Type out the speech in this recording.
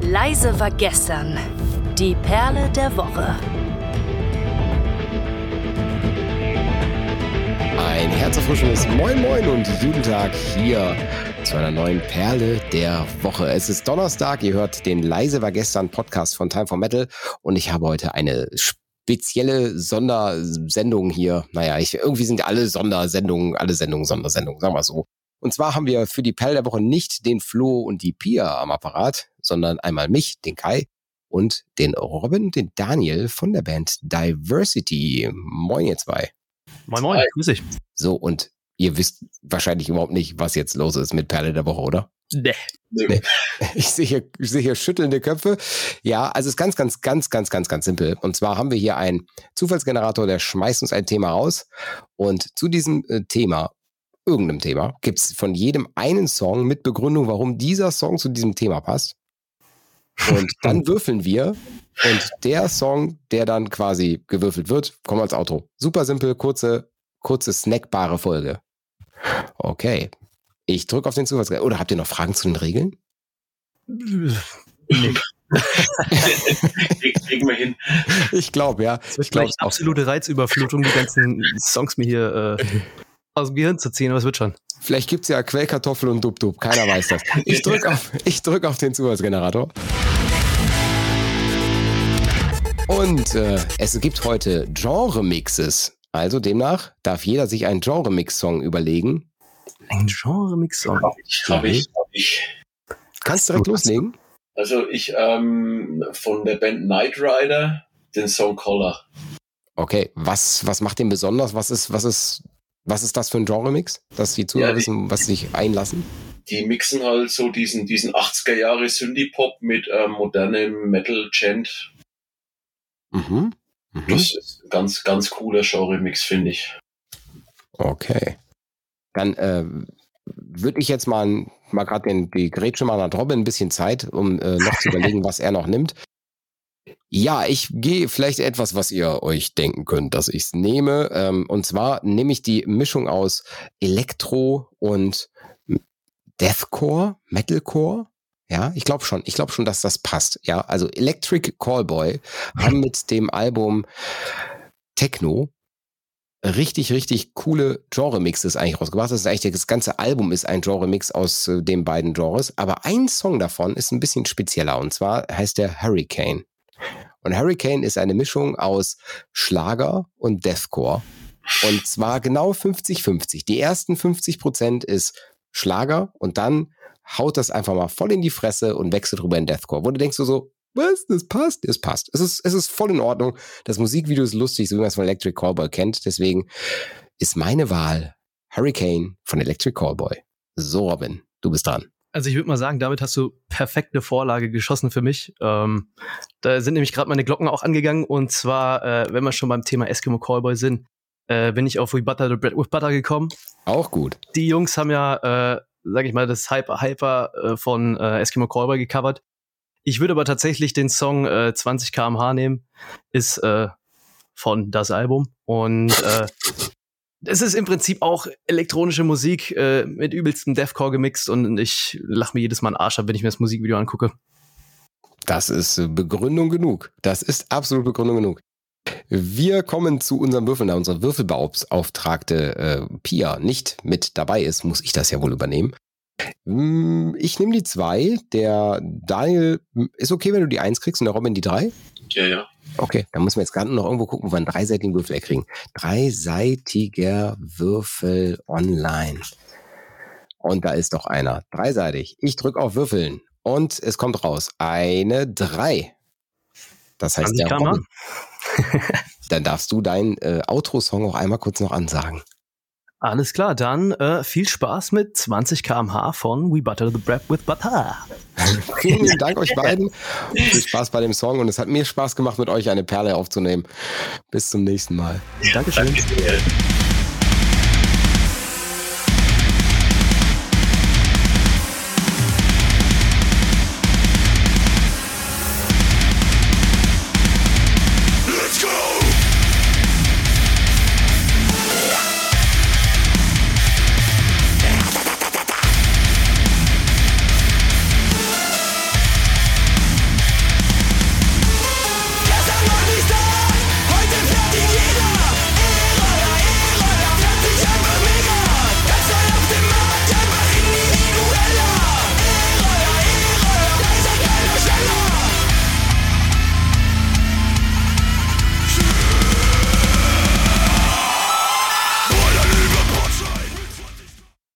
Leise war gestern. Die Perle der Woche. Ein herzerfrischendes Moin Moin und guten Tag hier zu einer neuen Perle der Woche. Es ist Donnerstag, ihr hört den Leise war gestern Podcast von Time for Metal und ich habe heute eine spezielle Sondersendung hier. Naja, ich, irgendwie sind alle Sondersendungen, alle Sendungen Sondersendungen, sagen wir so. Und zwar haben wir für die Perle der Woche nicht den Flo und die Pia am Apparat, sondern einmal mich, den Kai und den Robin, den Daniel von der Band Diversity. Moin ihr zwei. Moin Moin, grüß dich. So, und ihr wisst wahrscheinlich überhaupt nicht, was jetzt los ist mit Perle der Woche, oder? Nee. Nee. Ich sehe hier, ich sehe hier schüttelnde Köpfe. Ja, also es ist ganz, ganz, ganz, ganz, ganz, ganz simpel. Und zwar haben wir hier einen Zufallsgenerator, der schmeißt uns ein Thema raus. Und zu diesem äh, Thema, irgendeinem Thema, gibt es von jedem einen Song mit Begründung, warum dieser Song zu diesem Thema passt. Und dann würfeln wir. Und der Song, der dann quasi gewürfelt wird, kommt als Outro. Super simpel, kurze, kurze, snackbare Folge. Okay. Ich drücke auf den Zufallsgenerator. Oder habt ihr noch Fragen zu den Regeln? Nee. Kriegen wir hin. Ich glaube, ja. Es wird Ich glaube absolute Reizüberflutung, die ganzen Songs mir hier äh, aus dem Gehirn zu ziehen, aber es wird schon. Vielleicht gibt's ja Quellkartoffel und Dub-Dub. Keiner weiß das. Ich drücke auf, ich drück auf den Zufallsgenerator. Und äh, es gibt heute Genre-Mixes. Also demnach darf jeder sich einen Genre-Mix-Song überlegen. Ein Genre-Mix-Song. Hab ich, hab ich, hab ich. Kannst direkt loslegen? Also ich ähm, von der Band Knight Rider den Song Collar. Okay, was, was macht den besonders? Was ist, was ist, was ist das für ein Genre-Mix? Dass die Zuhörer Ja, die- wissen, was sie sich einlassen? Die mixen halt so diesen, diesen 80er Jahre Synthie-Pop mit ähm, modernem Metal-Gent. Mhm. mhm. Das ist ein ganz, ganz cooler Genre-Mix, finde ich. Okay. Dann äh, würde ich jetzt mal, mal gerade den die Grätsche mal an Robin ein bisschen Zeit, um äh, noch zu überlegen, was er noch nimmt. Ja, ich gehe vielleicht etwas, was ihr euch denken könnt, dass ich es nehme. Ähm, und zwar nehme ich die Mischung aus Elektro und Deathcore, Metalcore. Ja, ich glaube schon. Ich glaube schon, dass das passt. Ja, also Electric Callboy haben mit dem Album Techno richtig, richtig coole Genre-Mixes eigentlich rausgebracht. Das ist eigentlich, das ganze Album ist ein Genre-Mix aus äh, den beiden Genres. Aber ein Song davon ist ein bisschen spezieller. Und zwar heißt der Hurricane. Und Hurricane ist eine Mischung aus Schlager und Deathcore. Und zwar genau 50-50. Die ersten 50 Prozent ist Schlager und dann haut das einfach mal voll in die Fresse und wechselt rüber in Deathcore. Wo du denkst du so, was, das passt? Es passt. Es ist, es ist voll in Ordnung. Das Musikvideo ist lustig, so wie man es von Electric Callboy kennt. Deswegen ist meine Wahl Hurricane von Electric Callboy. So, Robin, du bist dran. Also ich würde mal sagen, damit hast du perfekte Vorlage geschossen für mich. Ähm, da sind nämlich gerade meine Glocken auch angegangen. Und zwar, äh, wenn wir schon beim Thema Eskimo Callboy sind, äh, bin ich auf We Butter the Bread with Butter gekommen. Auch gut. Die Jungs haben ja, äh, sag ich mal, das Hyper Hyper äh, von äh, Eskimo Callboy gecovert. Ich würde aber tatsächlich den Song äh, 20 kmh nehmen. Ist äh, von das Album. Und äh, es ist im Prinzip auch elektronische Musik äh, mit übelstem Deathcore gemixt und ich lache mir jedes Mal einen Arsch ab, wenn ich mir das Musikvideo angucke. Das ist äh, Begründung genug. Das ist absolut Begründung genug. Wir kommen zu unserem Würfeln, da unsere Würfelbeauftragte äh, Pia nicht mit dabei ist, muss ich das ja wohl übernehmen. Mm, Ich nehme die zwei. Der Daniel, mm, ist okay, wenn du die eins kriegst und der Robin die drei? Ja, ja. Okay, dann müssen wir jetzt gerade noch irgendwo gucken, wo wir einen dreiseitigen Würfel erkriegen. Dreiseitiger Würfel online. Und da ist doch einer. Dreiseitig. Ich drücke auf Würfeln. Und es kommt raus. Eine drei. Das heißt, 20 der? Robin. Dann darfst du deinen äh, Outro-Song auch einmal kurz noch ansagen. Alles klar, dann äh, viel Spaß mit 20 kmh von We Butter the Bread with Butter. Vielen lieben Dank euch beiden. Viel Spaß bei dem Song und es hat mir Spaß gemacht, mit euch eine Perle aufzunehmen. Bis zum nächsten Mal. Dankeschön. Danke.